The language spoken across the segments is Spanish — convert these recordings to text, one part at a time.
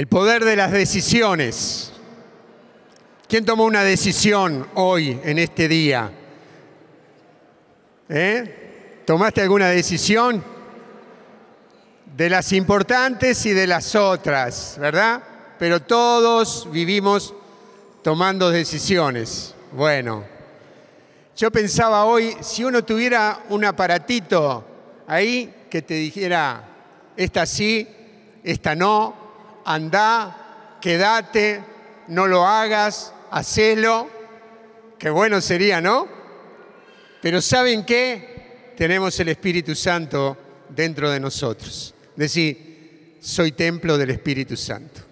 El poder de las decisiones. ¿Quién tomó una decisión hoy, en este día? ¿Eh? ¿Tomaste alguna decisión? De las importantes y de las otras, ¿verdad? Pero todos vivimos tomando decisiones. Bueno, yo pensaba hoy, si uno tuviera un aparatito ahí que te dijera, esta sí, esta no, anda, quédate, no lo hagas, hacelo, qué bueno sería, ¿no? Pero ¿saben qué? Tenemos el Espíritu Santo dentro de nosotros. Decir, soy templo del Espíritu Santo.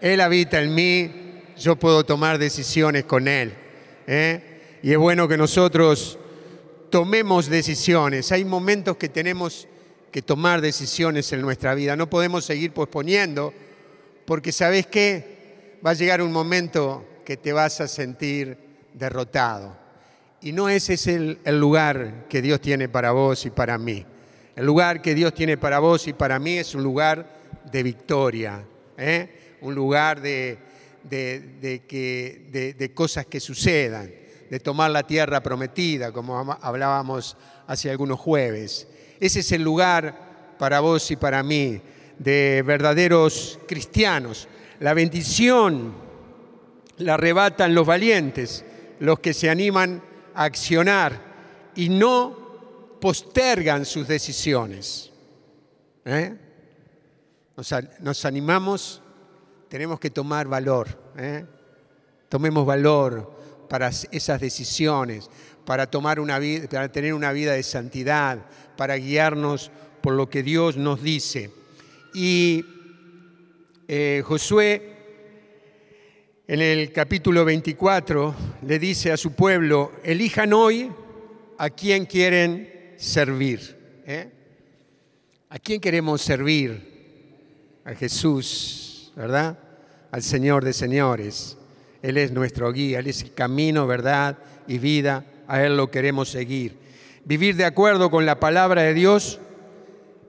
Él habita en mí, yo puedo tomar decisiones con Él. ¿eh? Y es bueno que nosotros tomemos decisiones. Hay momentos que tenemos que tomar decisiones en nuestra vida. No podemos seguir posponiendo porque sabes qué, va a llegar un momento que te vas a sentir derrotado. Y no ese es el, el, lugar que Dios tiene para vos y para mí. El lugar que Dios tiene para vos y para mí es un lugar de victoria, ¿eh? un lugar de, de, de, que, de cosas que sucedan, de tomar la tierra prometida, como hablábamos hace algunos jueves. Ese es el lugar para vos y para mí, de verdaderos cristianos. La bendición la arrebatan los valientes, los que se animan a accionar y no postergan sus decisiones. ¿Eh? Nos, animamos, tenemos que tomar valor. ¿eh? Tomemos valor para esas decisiones, para, tomar una vida, para tener una vida de santidad, para guiarnos por lo que Dios nos dice. Y eh, Josué en el capítulo 24 le dice a su pueblo, elijan hoy a quién quieren servir. ¿eh? ¿A quién queremos servir? A Jesús, ¿verdad? Al Señor de señores. Él es nuestro guía, Él es el camino, verdad y vida. A Él lo queremos seguir. Vivir de acuerdo con la palabra de Dios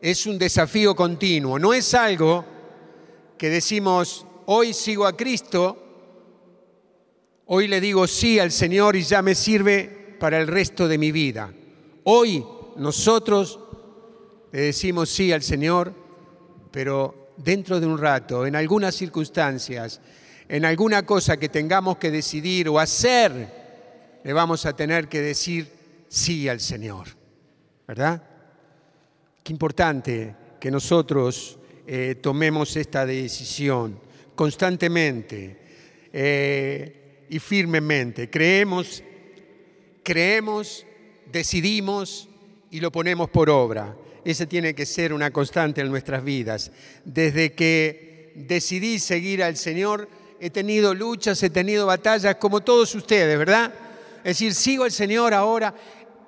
es un desafío continuo. No es algo que decimos, hoy sigo a Cristo, hoy le digo sí al Señor y ya me sirve para el resto de mi vida. Hoy nosotros le decimos sí al Señor, pero dentro de un rato, en algunas circunstancias, en alguna cosa que tengamos que decidir o hacer, le vamos a tener que decir sí al Señor. ¿Verdad? Qué importante que nosotros eh, tomemos esta decisión constantemente eh, y firmemente. Creemos, creemos, decidimos y lo ponemos por obra. Esa tiene que ser una constante en nuestras vidas. Desde que decidí seguir al Señor, he tenido luchas, he tenido batallas, como todos ustedes, ¿verdad? Es decir, sigo al Señor ahora.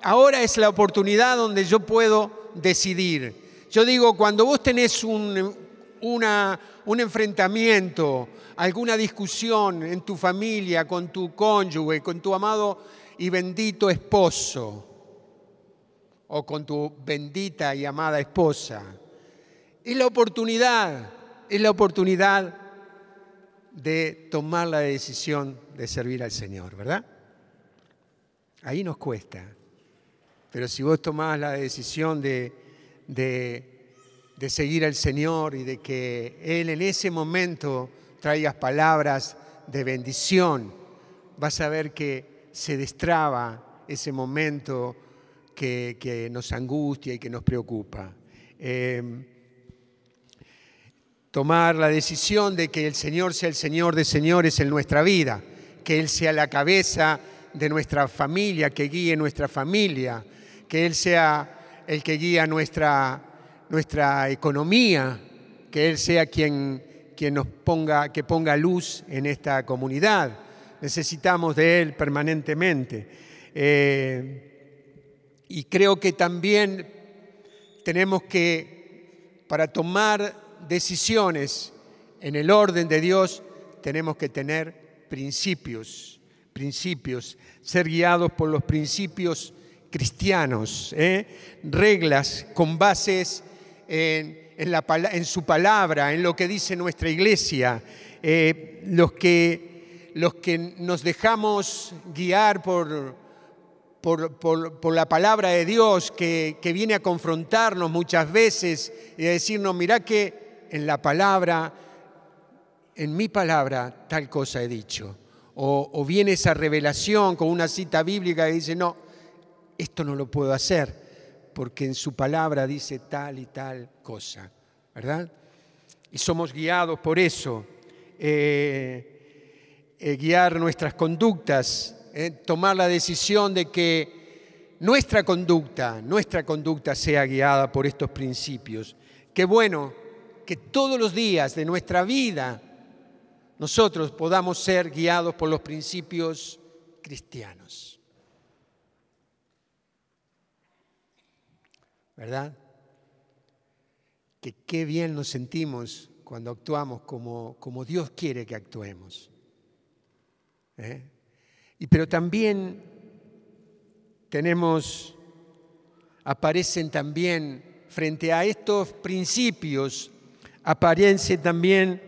Ahora es la oportunidad donde yo puedo decidir. Yo digo, cuando vos tenés un, un enfrentamiento, alguna discusión en tu familia, con tu cónyuge, con tu amado y bendito esposo, o con tu bendita y amada esposa, es la oportunidad, es la oportunidad de tomar la decisión de servir al Señor, ¿verdad? Ahí nos cuesta. Pero si vos tomás la decisión de, de, de, seguir al Señor y de que Él en ese momento traigas palabras de bendición, vas a ver que se destraba ese momento que, que nos angustia y que nos preocupa. Eh, tomar la decisión de que el Señor sea el Señor de señores en nuestra vida, que Él sea la cabeza de nuestra familia, que guíe nuestra familia, que Él sea el que guía nuestra, nuestra economía, que Él sea quien, quien nos ponga, que ponga luz en esta comunidad. Necesitamos de Él permanentemente. Eh, y creo que también tenemos que, para tomar decisiones en el orden de Dios, tenemos que tener principios principios, ser guiados por los principios cristianos, ¿eh? reglas con bases en, su palabra, en lo que dice nuestra iglesia, eh, los, que, los que nos dejamos guiar por, por, la palabra de Dios que, que, viene a confrontarnos muchas veces y a decirnos, mirá que en la palabra, en mi palabra, tal cosa he dicho. O, o viene esa revelación con una cita bíblica que dice, no, esto no lo puedo hacer porque en su palabra dice tal y tal cosa, ¿verdad? Y somos guiados por eso, eh, eh, guiar nuestras conductas, eh, tomar la decisión de que nuestra conducta, nuestra conducta sea guiada por estos principios. Qué bueno que todos los días de nuestra vida nosotros podamos ser guiados por los principios cristianos. ¿Verdad? Que qué bien nos sentimos cuando actuamos como, como Dios quiere que actuemos. ¿eh? Y pero también tenemos, aparecen también frente a estos principios, aparecen también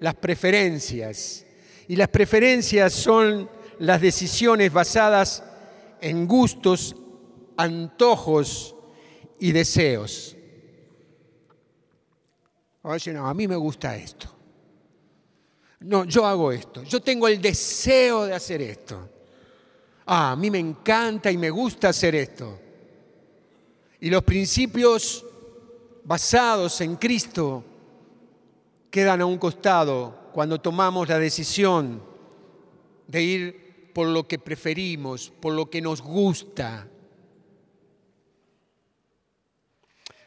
las preferencias. Y las preferencias son las decisiones basadas en gustos, antojos y deseos. Oye, no, a mí me gusta esto. No, yo hago esto. Yo tengo el deseo de hacer esto. Ah, a mí me encanta y me gusta hacer esto. Y los principios basados en Cristo quedan a un costado cuando tomamos la decisión de ir por lo que preferimos, por lo que nos gusta,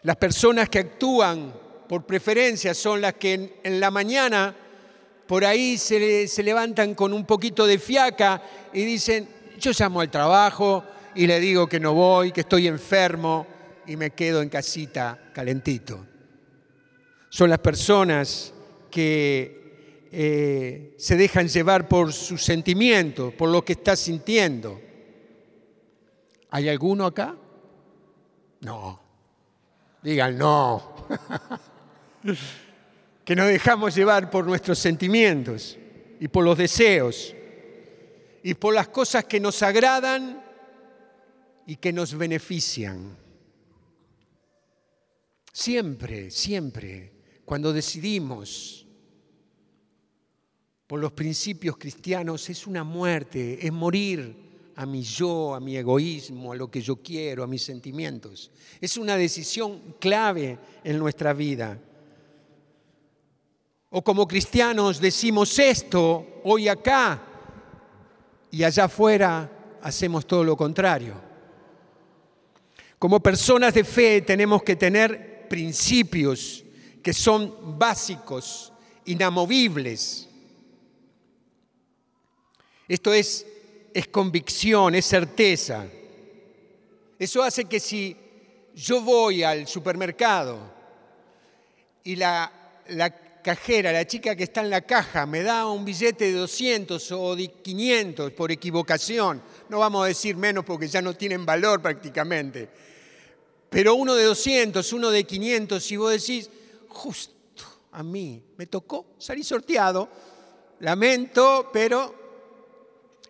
Las personas que actúan por preferencia son las que en, la mañana por ahí se, levantan con un poquito de fiaca y dicen, yo llamo al trabajo y le digo que no voy, que estoy enfermo y me quedo en casita calentito. Son las personas que eh, se dejan llevar por sus sentimientos, por lo que está sintiendo. ¿Hay alguno acá? No. Digan, no. que nos dejamos llevar por nuestros sentimientos y por los deseos y por las cosas que nos agradan y que nos benefician. Siempre, siempre, cuando decidimos por los principios cristianos, es una muerte, es morir a mi yo, a mi egoísmo, a lo que yo quiero, a mis sentimientos. Es una decisión clave en nuestra vida. O como cristianos decimos esto hoy acá y allá afuera hacemos todo lo contrario. Como personas de fe tenemos que tener principios que son básicos, inamovibles. Esto es es convicción, es certeza. Eso hace que si yo voy al supermercado y la, cajera, la chica que está en la caja, me da un billete de 200 o de 500 por equivocación, no vamos a decir menos porque ya no tienen valor prácticamente, pero uno de 200, uno de 500, si vos decís, justo a mí me tocó salir sorteado, lamento, pero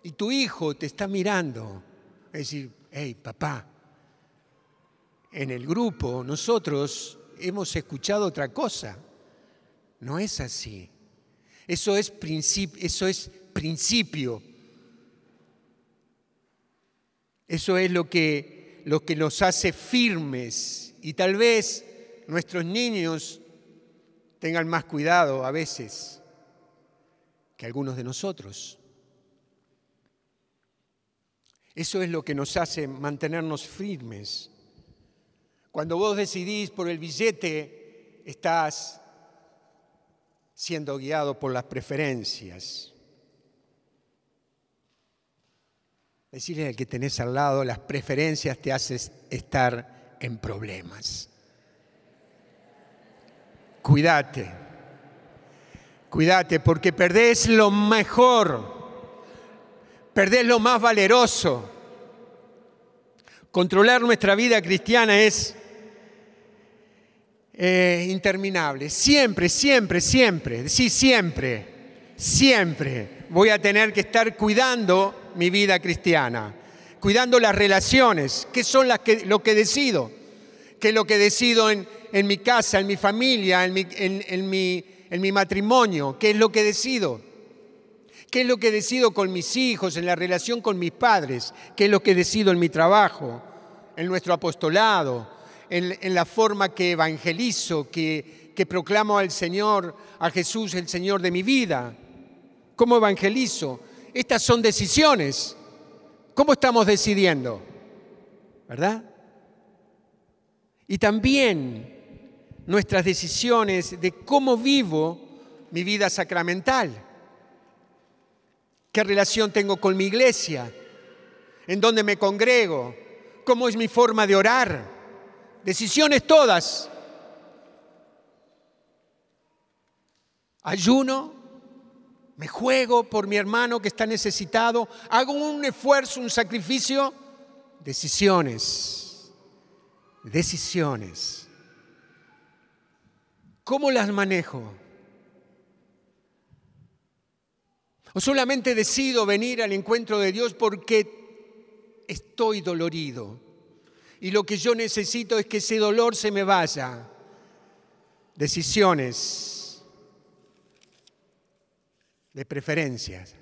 y tu hijo te está mirando. Es decir, hey, papá, en el grupo nosotros hemos escuchado otra cosa. No es así. Eso es, principio, eso es principio. Eso es lo que, lo que nos hace firmes. Y tal vez nuestros niños tengan más cuidado a veces que algunos de nosotros. Eso es lo que nos hace mantenernos firmes. Cuando vos decidís por el billete, estás siendo guiado por las preferencias. Decirle al que tenés al lado, las preferencias te hacen estar en problemas. Cuídate, cuídate porque perdés lo mejor Perder lo más valeroso. Controlar nuestra vida cristiana es, eh, interminable. Siempre, siempre, siempre, sí, siempre, siempre voy a tener que estar cuidando mi vida cristiana, cuidando las relaciones, que son que, lo que decido, que es lo que decido en, mi casa, en mi familia, en mi, en, mi, en mi matrimonio, qué es lo que decido. ¿Qué es lo que decido con mis hijos, en la relación con mis padres? ¿Qué es lo que decido en mi trabajo, en nuestro apostolado, en, la forma que evangelizo, que, proclamo al Señor, a Jesús, el Señor de mi vida. ¿Cómo evangelizo? Estas son decisiones. ¿Cómo estamos decidiendo? ¿Verdad? Y también nuestras decisiones de cómo vivo mi vida sacramental. ¿Qué relación tengo con mi iglesia? ¿En dónde me congrego? ¿Cómo es mi forma de orar? decisiones todas. Ayuno, me juego por mi hermano que está necesitado, hago un esfuerzo, un sacrificio, decisiones, decisiones. ¿Cómo las manejo? ¿O solamente decido venir al encuentro de Dios porque estoy dolorido? y lo que yo necesito es que ese dolor se me vaya. Decisiones de preferencias.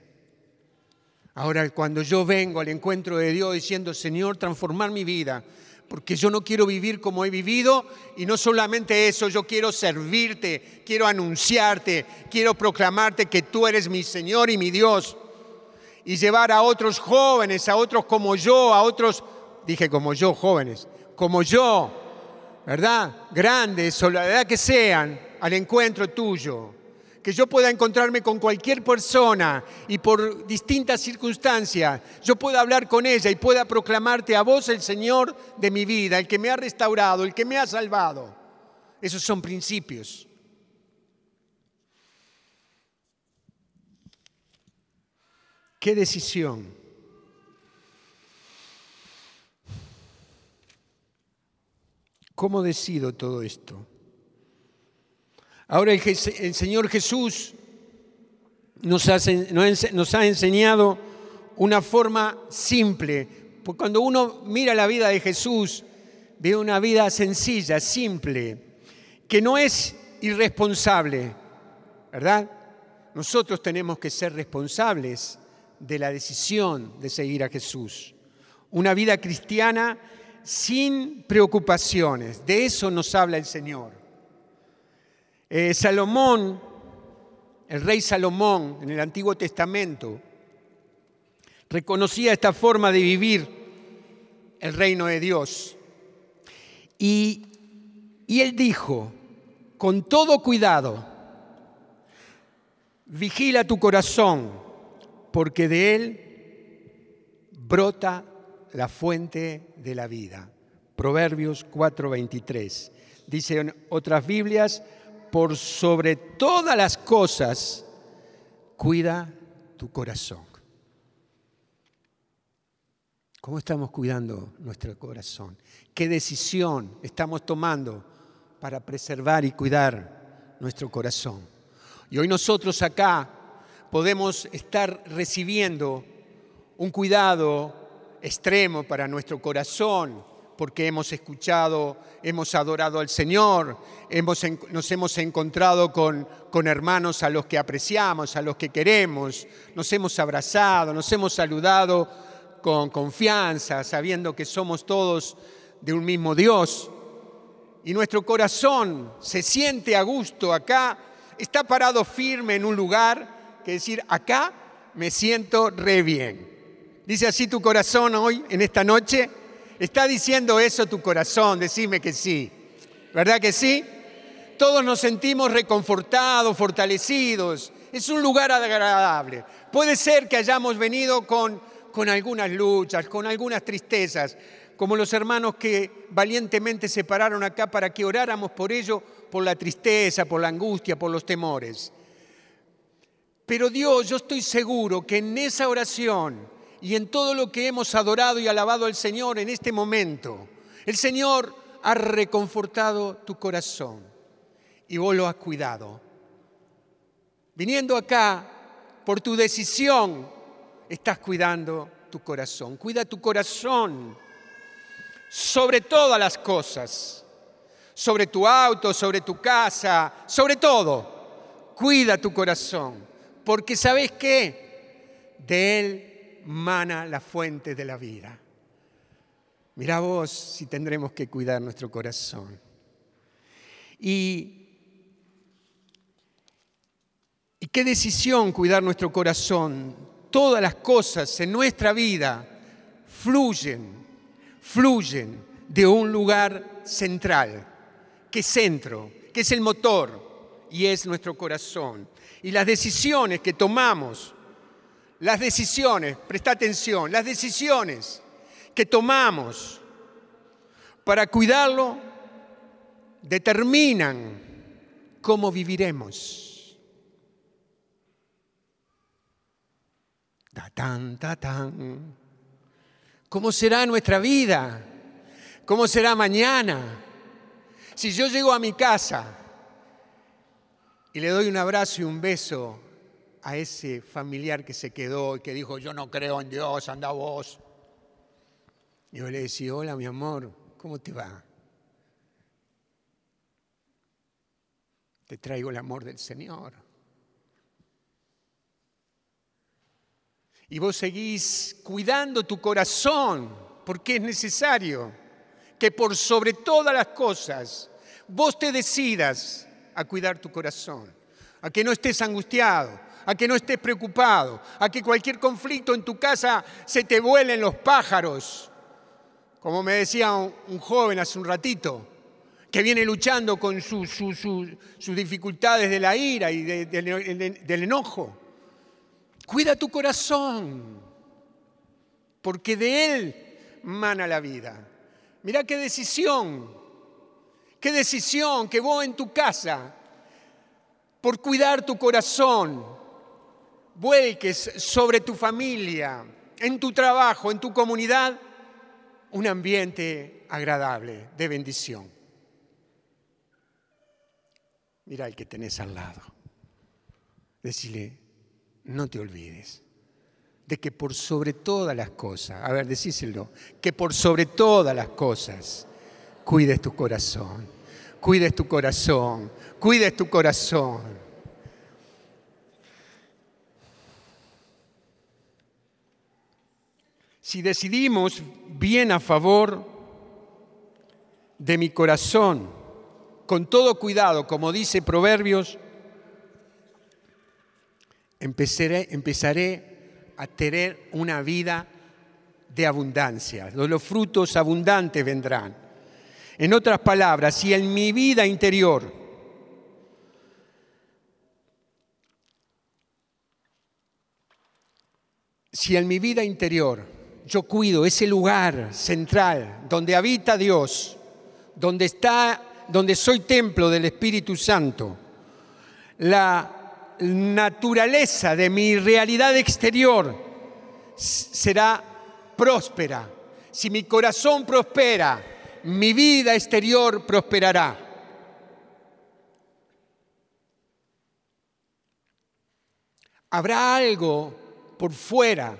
Ahora, cuando yo vengo al encuentro de Dios diciendo, Señor, transformar mi vida, porque yo no quiero vivir como he vivido y no solamente eso, yo quiero servirte, quiero anunciarte, quiero proclamarte que tú eres mi Señor y mi Dios y llevar a otros jóvenes, a otros como yo, a otros dije como yo, jóvenes, como yo, ¿verdad? Grandes o la edad que sean, al encuentro tuyo. Que yo pueda encontrarme con cualquier persona y por distintas circunstancias yo pueda hablar con ella y pueda proclamarte a vos el Señor de mi vida, el que me ha restaurado, el que me ha salvado. Esos son principios. ¿Qué decisión? ¿Cómo decido todo esto? Ahora el, Señor Jesús nos, nos ha enseñado una forma simple. Porque cuando uno mira la vida de Jesús, ve una vida sencilla, simple, que no es irresponsable, ¿verdad? Nosotros tenemos que ser responsables de la decisión de seguir a Jesús. Una vida cristiana sin preocupaciones. De eso nos habla el Señor. Eh, Salomón, el rey Salomón en el Antiguo Testamento, reconocía esta forma de vivir el reino de Dios. Y, y él dijo, con todo cuidado, vigila tu corazón, porque de él brota la fuente de la vida. Proverbios 4:23. Dice en otras Biblias, por sobre todas las cosas, cuida tu corazón. ¿Cómo estamos cuidando nuestro corazón? ¿Qué decisión estamos tomando para preservar y cuidar nuestro corazón? Y hoy nosotros acá podemos estar recibiendo un cuidado extremo para nuestro corazón, porque hemos escuchado, hemos adorado al Señor, hemos, nos hemos encontrado con, con hermanos a los que apreciamos, a los que queremos, nos hemos abrazado, nos hemos saludado con confianza, sabiendo que somos todos de un mismo Dios. Y nuestro corazón se siente a gusto acá, está parado firme en un lugar que decir, acá me siento re bien. ¿Dice así tu corazón hoy, en esta noche? ¿Está diciendo eso tu corazón? Decime que sí. ¿Verdad que sí? Todos nos sentimos reconfortados, fortalecidos. Es un lugar agradable. Puede ser que hayamos venido con, con algunas luchas, con algunas tristezas, como los hermanos que valientemente se pararon acá para que oráramos por ello, por la tristeza, por la angustia, por los temores. Pero Dios, yo estoy seguro que en esa oración, y en todo lo que hemos adorado y alabado al Señor en este momento. El Señor ha reconfortado tu corazón y vos lo has cuidado. Viniendo acá por tu decisión, estás cuidando tu corazón. Cuida tu corazón sobre todas las cosas, sobre tu auto, sobre tu casa, sobre todo. Cuida tu corazón, porque sabes qué? De él mana la fuente de la vida. Mira vos si tendremos que cuidar nuestro corazón. Y, qué decisión cuidar nuestro corazón. Todas las cosas en nuestra vida fluyen fluyen de un lugar central. ¿Qué centro? que es el motor? Y es nuestro corazón. Y las decisiones que tomamos, las decisiones, presta atención, las decisiones que tomamos para cuidarlo determinan cómo viviremos. Ta tan, ta. ¿Cómo será nuestra vida? ¿Cómo será mañana? Si yo llego a mi casa y le doy un abrazo y un beso a ese familiar que se quedó y que dijo, yo no creo en Dios, anda vos. Yo le decía, hola mi amor, ¿cómo te va? Te traigo el amor del Señor. y vos seguís cuidando tu corazón, porque es necesario que por sobre todas las cosas vos te decidas a cuidar tu corazón, a que no estés angustiado, a que no estés preocupado, a que cualquier conflicto en tu casa se te vuelen los pájaros. Como me decía un, joven hace un ratito, que viene luchando con sus dificultades de la ira y del enojo. Cuida tu corazón, porque de él mana la vida. Mira qué decisión, qué decisión que vos en tu casa, por cuidar tu corazón, vuelques sobre tu familia, en tu trabajo, en tu comunidad, un ambiente agradable, de bendición. Mira el que tenés al lado. Decile, no te olvides de que por sobre todas las cosas, a ver, decíselo, que por sobre todas las cosas cuides tu corazón, cuides tu corazón, cuides tu corazón. Si decidimos bien a favor de mi corazón, con todo cuidado, como dice Proverbios empezaré, a tener una vida de abundancia. Los frutos abundantes vendrán. En otras palabras, si en mi vida interior si en mi vida interior yo cuido ese lugar central donde habita Dios, donde está, donde soy templo del Espíritu Santo, la naturaleza de mi realidad exterior será próspera. Si mi corazón prospera, mi vida exterior prosperará. Habrá algo por fuera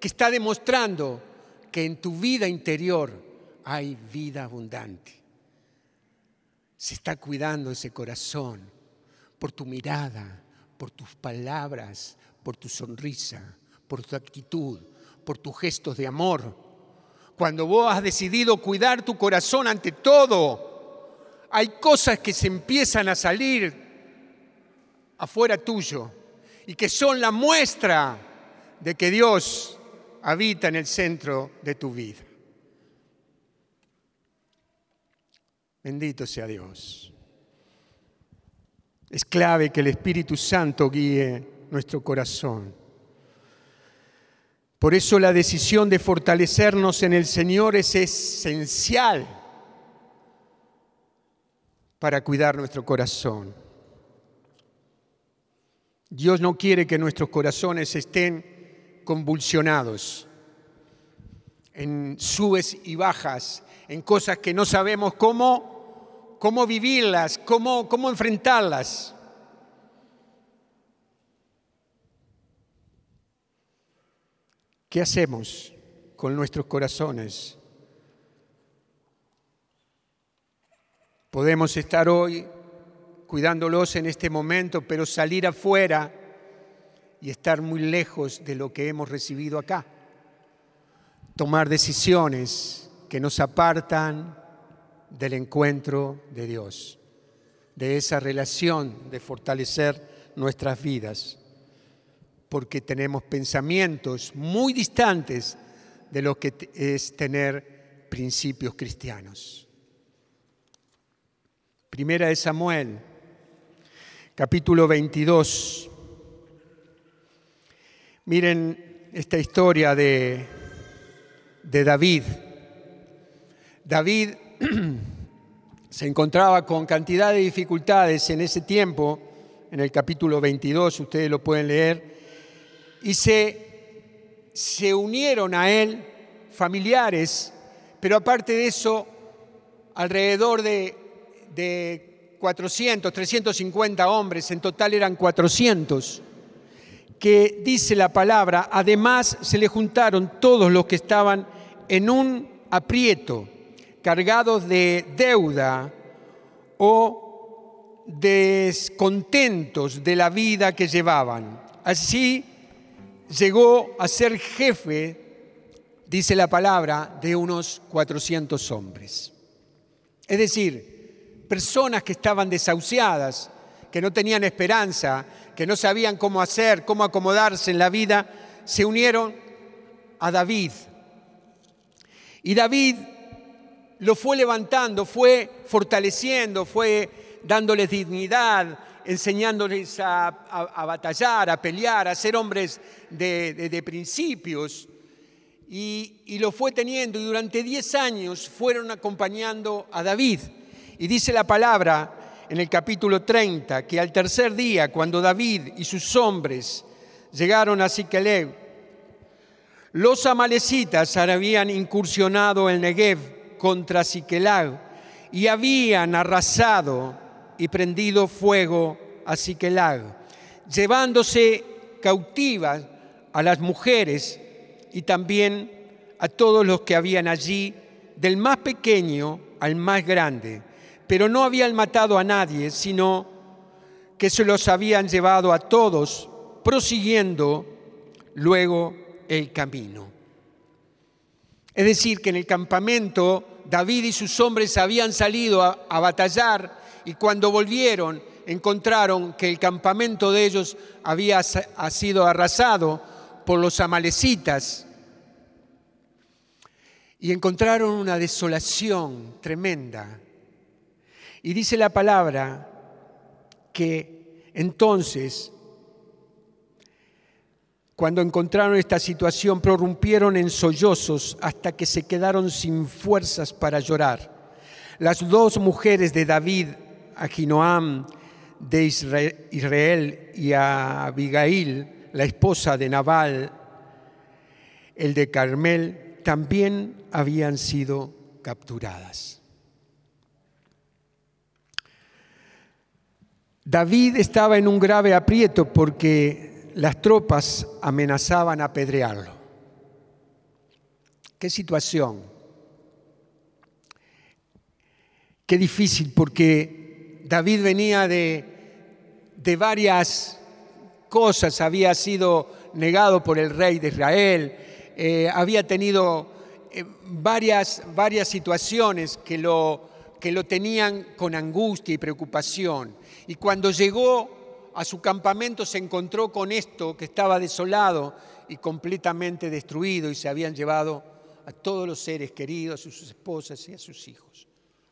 que está demostrando que en tu vida interior hay vida abundante. Se está cuidando ese corazón por tu mirada, por tus palabras, por tu sonrisa, por tu actitud, por tus gestos de amor. Cuando vos has decidido cuidar tu corazón ante todo, hay cosas que se empiezan a salir afuera tuyo y que son la muestra de que Dios habita en el centro de tu vida. Bendito sea Dios. Es clave que el Espíritu Santo guíe nuestro corazón. Por eso la decisión de fortalecernos en el Señor es esencial para cuidar nuestro corazón. Dios no quiere que nuestros corazones estén convulsionados en subes y bajas, en cosas que no sabemos cómo, cómo vivirlas, cómo, cómo enfrentarlas. ¿Qué hacemos con nuestros corazones? Podemos estar hoy cuidándolos en este momento, pero salir afuera y estar muy lejos de lo que hemos recibido acá. Tomar decisiones que nos apartan del encuentro de Dios, de esa relación de fortalecer nuestras vidas, porque tenemos pensamientos muy distantes de lo que es tener principios cristianos. Primera de Samuel, capítulo 22. Miren esta historia de, de David. David se encontraba con cantidad de dificultades en ese tiempo, en el capítulo 22, ustedes lo pueden leer, y se, se unieron a él familiares, pero aparte de eso, alrededor de de 400, 350 hombres, en total eran 400, que dice la palabra, además se le juntaron todos los que estaban en un aprieto, cargados de deuda o descontentos de la vida que llevaban. Así llegó a ser jefe, dice la palabra, de unos 400 hombres. Es decir, personas que estaban desahuciadas, que no tenían esperanza, que no sabían cómo hacer, cómo acomodarse en la vida, se unieron a David. Y David lo fue levantando, fue fortaleciendo, fue dándoles dignidad, enseñándoles a, batallar, a pelear, a ser hombres de, principios. Y, lo fue teniendo y durante 10 años fueron acompañando a David. Y dice la palabra en el capítulo 30 que al tercer día, cuando David y sus hombres llegaron a Siquelev, los amalecitas habían incursionado el Negev contra Siquelag y habían arrasado y prendido fuego a Siquelag, llevándose cautivas a las mujeres y también a todos los que habían allí, del más pequeño al más grande pero no habían matado a nadie, sino que se los habían llevado a todos, prosiguiendo luego el camino. Es decir, que en el campamento David y sus hombres habían salido a, batallar y cuando volvieron encontraron que el campamento de ellos había ha sido arrasado por los amalecitas y encontraron una desolación tremenda. Y dice la palabra que entonces, cuando encontraron esta situación, prorrumpieron en sollozos hasta que se quedaron sin fuerzas para llorar. Las dos mujeres de David, Ahinoam de Israel y a Abigail, la esposa de Nabal, el de Carmel, también habían sido capturadas. David estaba en un grave aprieto porque las tropas amenazaban apedrearlo. Qué situación. Qué difícil porque David venía de, de varias cosas, había sido negado por el rey de Israel, eh, había tenido eh, varias, varias situaciones que lo, que lo tenían con angustia y preocupación. Y cuando llegó a su campamento se encontró con esto que estaba desolado y completamente destruido y se habían llevado a todos los seres queridos, a sus esposas y a sus hijos.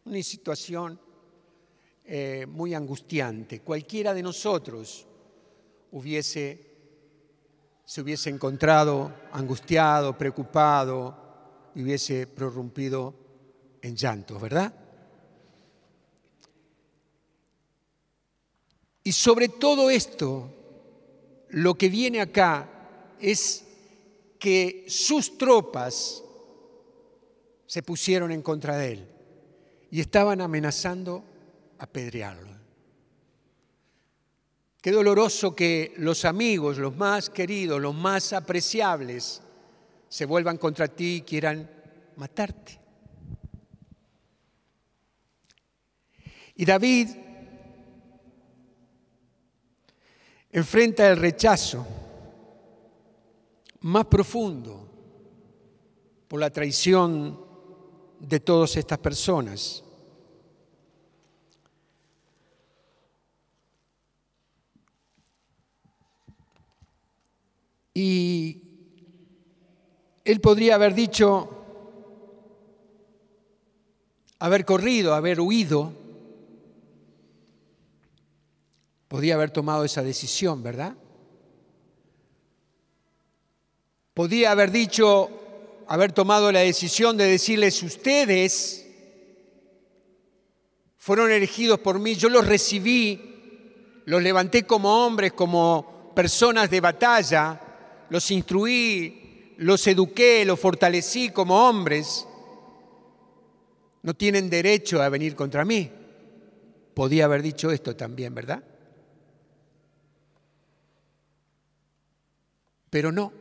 Una situación eh, muy angustiante. Cualquiera de nosotros hubiese, se hubiese encontrado angustiado, preocupado y hubiese prorrumpido en llanto, ¿verdad? Y sobre todo esto, lo que viene acá es que sus tropas se pusieron en contra de él y estaban amenazando apedrearlo. Qué doloroso que los amigos, los más queridos, los más apreciables, se vuelvan contra ti y quieran matarte. Y David enfrenta el rechazo más profundo por la traición de todas estas personas. Y él podría haber dicho, haber corrido, haber huido, podía haber tomado esa decisión, ¿verdad? Podía haber dicho, haber tomado la decisión de decirles, ustedes fueron elegidos por mí, yo los recibí, los levanté como hombres, como personas de batalla, los instruí, los eduqué, los fortalecí como hombres, no tienen derecho a venir contra mí. Podía haber dicho esto también, ¿verdad? Pero no,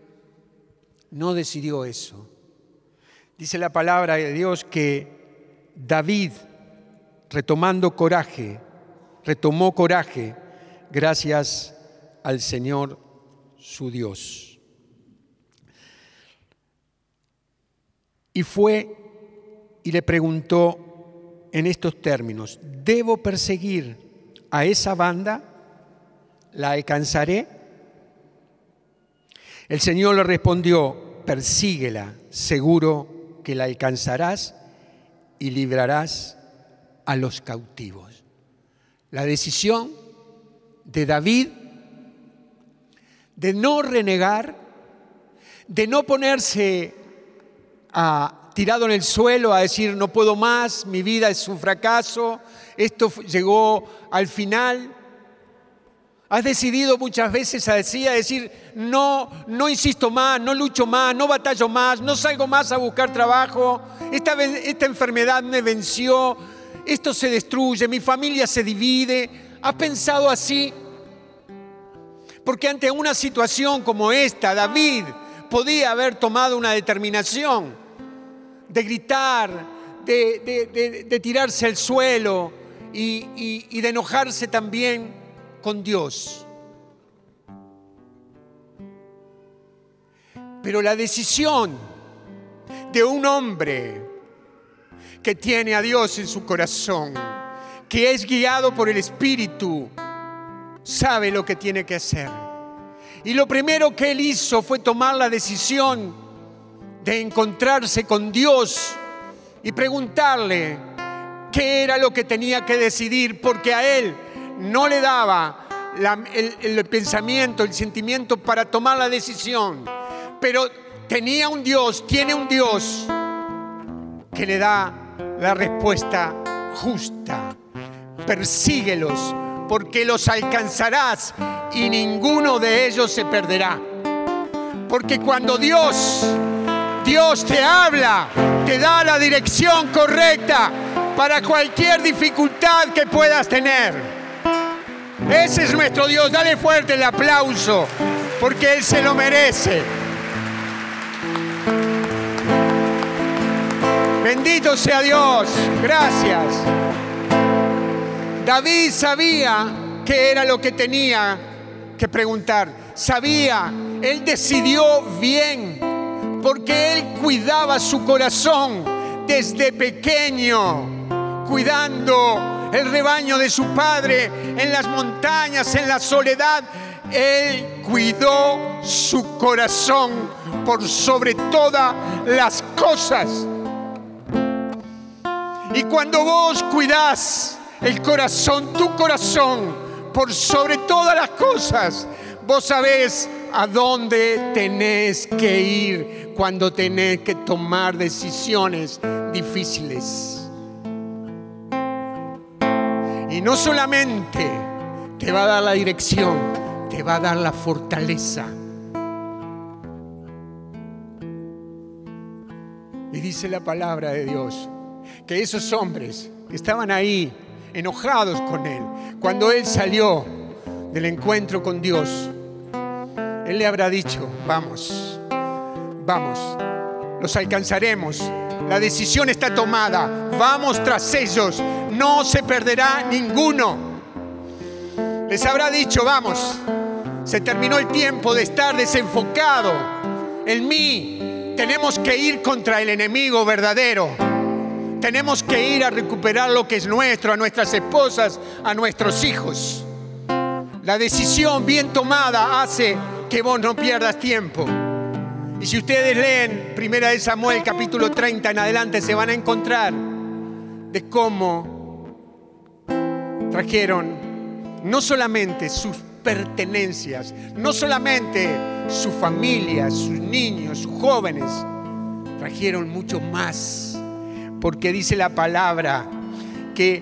no decidió eso. Dice la palabra de Dios que David, retomando coraje, retomó coraje gracias al Señor su Dios. Y fue y le preguntó en estos términos, ¿debo perseguir a esa banda? ¿La alcanzaré? El Señor le respondió, persíguela, seguro que la alcanzarás y librarás a los cautivos. La decisión de David de no renegar, de no ponerse a, tirado en el suelo a decir no puedo más, mi vida es un fracaso, esto llegó al final, Has decidido muchas veces a decir, no, no insisto más, no lucho más, no batallo más, no salgo más a buscar trabajo, esta, esta enfermedad me venció, esto se destruye, mi familia se divide. ¿Has pensado así? Porque ante una situación como esta, David podía haber tomado una determinación de gritar, de, tirarse al suelo y de enojarse también con Dios. Pero la decisión de un hombre que tiene a Dios en su corazón, que es guiado por el Espíritu, sabe lo que tiene que hacer. Y lo primero que él hizo fue tomar la decisión de encontrarse con Dios y preguntarle qué era lo que tenía que decidir, porque a él no le daba el, pensamiento, el sentimiento para tomar la decisión, pero tenía un Dios, tiene un Dios que le da la respuesta justa. Persíguelos porque los alcanzarás y ninguno de ellos se perderá. Porque cuando Dios, Dios te habla, te da la dirección correcta para cualquier dificultad que puedas tener. Ese es nuestro Dios. Dale fuerte el aplauso porque Él se lo merece. Bendito sea Dios. Gracias. David sabía qué era lo que tenía que preguntar. Sabía, él decidió bien, porque él cuidaba su corazón desde pequeño, cuidando el rebaño de su padre en las montañas, en la soledad. Él cuidó su corazón por sobre todas las cosas. Y cuando vos cuidás el corazón, tu corazón, por sobre todas las cosas, vos sabés a dónde tenés que ir cuando tenés que tomar decisiones difíciles. Y no solamente te va a dar la dirección, te va a dar la fortaleza. Y dice la palabra de Dios que esos hombres que estaban ahí enojados con él, cuando él salió del encuentro con Dios, él le habrá dicho, vamos, vamos, los alcanzaremos, la decisión está tomada, vamos tras ellos, no se perderá ninguno. Les habrá dicho, vamos, se terminó el tiempo de estar desenfocado en mí, tenemos que ir contra el enemigo verdadero. Tenemos que ir a recuperar lo que es nuestro, a nuestras esposas, a nuestros hijos. La decisión bien tomada hace que vos no pierdas tiempo. Y si ustedes leen Primera de Samuel capítulo 30 en adelante se van a encontrar de cómo trajeron no solamente sus pertenencias, no solamente su familia, sus niños, sus jóvenes, trajeron mucho más, porque dice la palabra que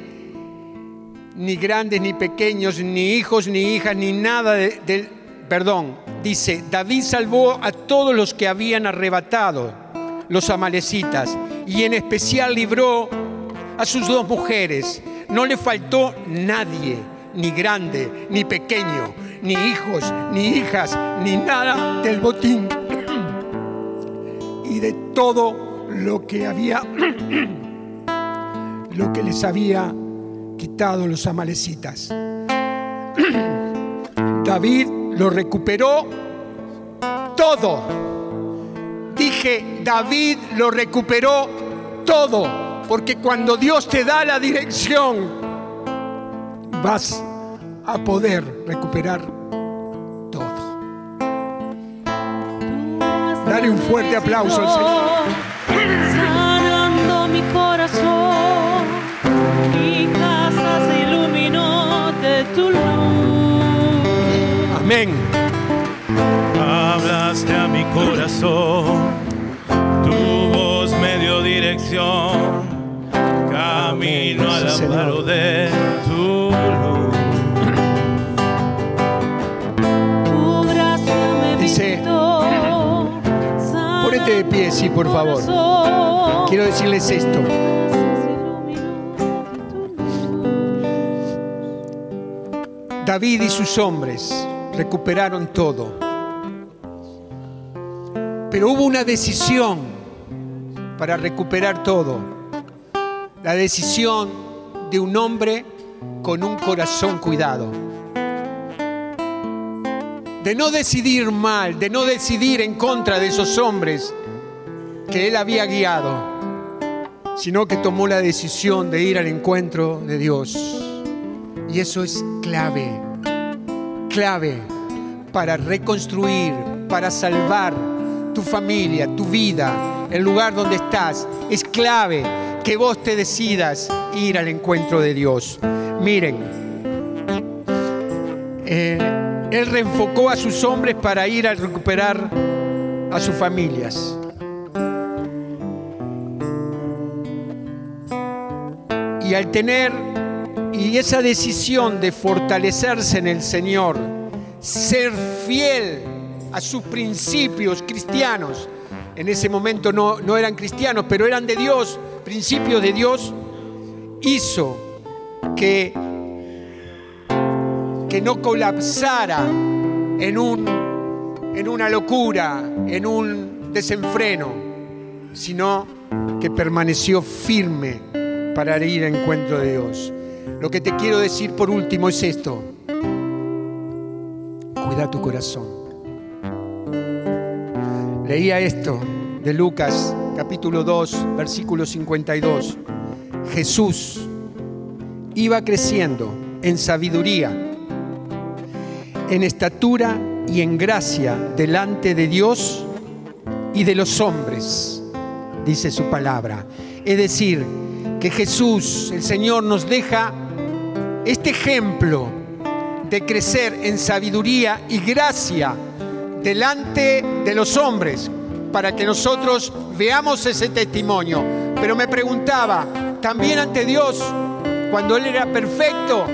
ni grandes ni pequeños, ni hijos ni hijas, ni nada del perdón, dice, David salvó a todos los que habían arrebatado los amalecitas y en especial libró a sus dos mujeres. No le faltó nadie, ni grande, ni pequeño, ni hijos, ni hijas, ni nada del botín y de todo lo que había, lo que les había quitado los amalecitas. David lo recuperó todo. Dije, David lo recuperó todo, porque cuando Dios te da la dirección, vas a poder recuperar todo. Dale un fuerte aplauso al Señor. Sanando mi corazón, mi casa se iluminó de tu luz. Amén. Hablaste a mi corazón, tu voz me dio dirección, camino Amén. al Sí, Señor. amparo de tu luz. Tu gracia me Dice. Ponete de pie, sí, por favor. Quiero decirles esto. David y sus hombres recuperaron todo. Pero hubo una decisión para recuperar todo. La decisión de un hombre con un corazón cuidado. De no decidir mal, de no decidir en contra de esos hombres que él había guiado, sino que tomó la decisión de ir al encuentro de Dios. Y eso es clave, clave para reconstruir, para salvar tu familia, tu vida, el lugar donde estás. Es clave que vos te decidas ir al encuentro de Dios. Miren, eh, él reenfocó a sus hombres para ir a recuperar a sus familias. Y al tener y esa decisión de fortalecerse en el Señor, ser fiel a sus principios cristianos, en ese momento no, no eran cristianos, pero eran de Dios, principios de Dios, hizo que, que no colapsara en, un, en una locura, en un desenfreno, sino que permaneció firme para ir al encuentro de Dios. Lo que te quiero decir por último es esto. Cuida tu corazón. Leía esto de Lucas capítulo 2, versículo 52. Jesús iba creciendo en sabiduría, en estatura y en gracia delante de Dios y de los hombres, dice su palabra. Es decir, que Jesús, el Señor, nos deja este ejemplo de crecer en sabiduría y gracia delante de los hombres para que nosotros veamos ese testimonio. Pero me preguntaba, ¿también ante Dios cuando Él era perfecto?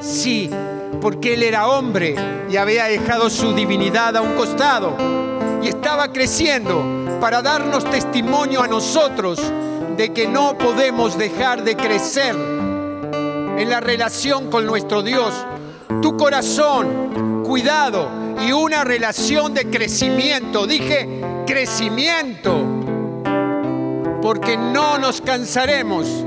Sí, porque Él era hombre y había dejado su divinidad a un costado y estaba creciendo, para darnos testimonio a nosotros de que no podemos dejar de crecer en la relación con nuestro Dios. Tu corazón, cuidado, y una relación de crecimiento. Dije crecimiento, porque no nos cansaremos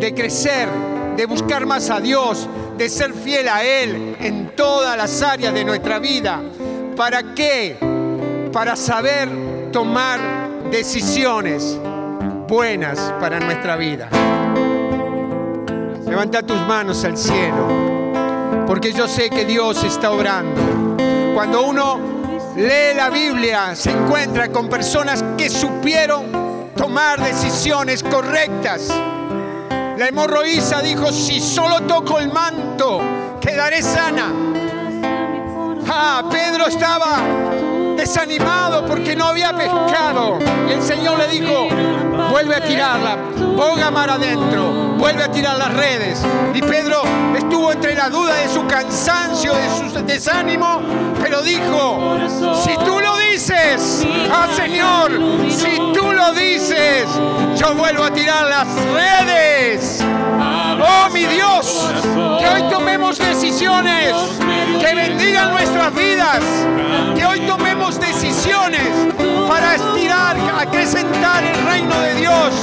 de crecer, de buscar más a Dios, de ser fiel a Él en todas las áreas de nuestra vida. ¿Para qué? Para saber tomar decisiones buenas para nuestra vida. Levanta tus manos al cielo, porque yo sé que Dios está obrando. Cuando uno lee la Biblia, se encuentra con personas que supieron tomar decisiones correctas. La hemorroísa dijo, si solo toco el manto, quedaré sana. Ah, Pedro estaba desanimado porque no había pescado. El Señor le dijo, vuelve a tirarla, boga mar adentro, vuelve a tirar las redes. Y Pedro estuvo entre la duda de su cansancio, de su desánimo, pero dijo, si tú lo dices, ah Señor, si tú lo dices, yo vuelvo a tirar las redes. Oh mi Dios, que hoy tomemos decisiones que bendigan nuestras vidas, que hoy tomemos decisiones para estirar, acrecentar el reino de Dios,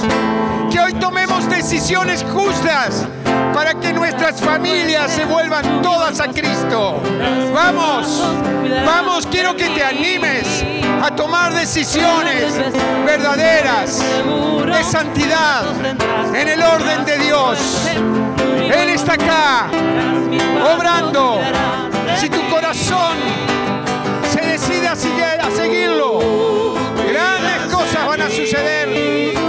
que hoy tomemos decisiones justas para que nuestras familias se vuelvan todas a Cristo. Vamos, vamos, quiero que te animes a tomar decisiones verdaderas de santidad en el orden de Dios. Él está acá, obrando. Si tu corazón se decida a seguirlo, grandes cosas van a suceder.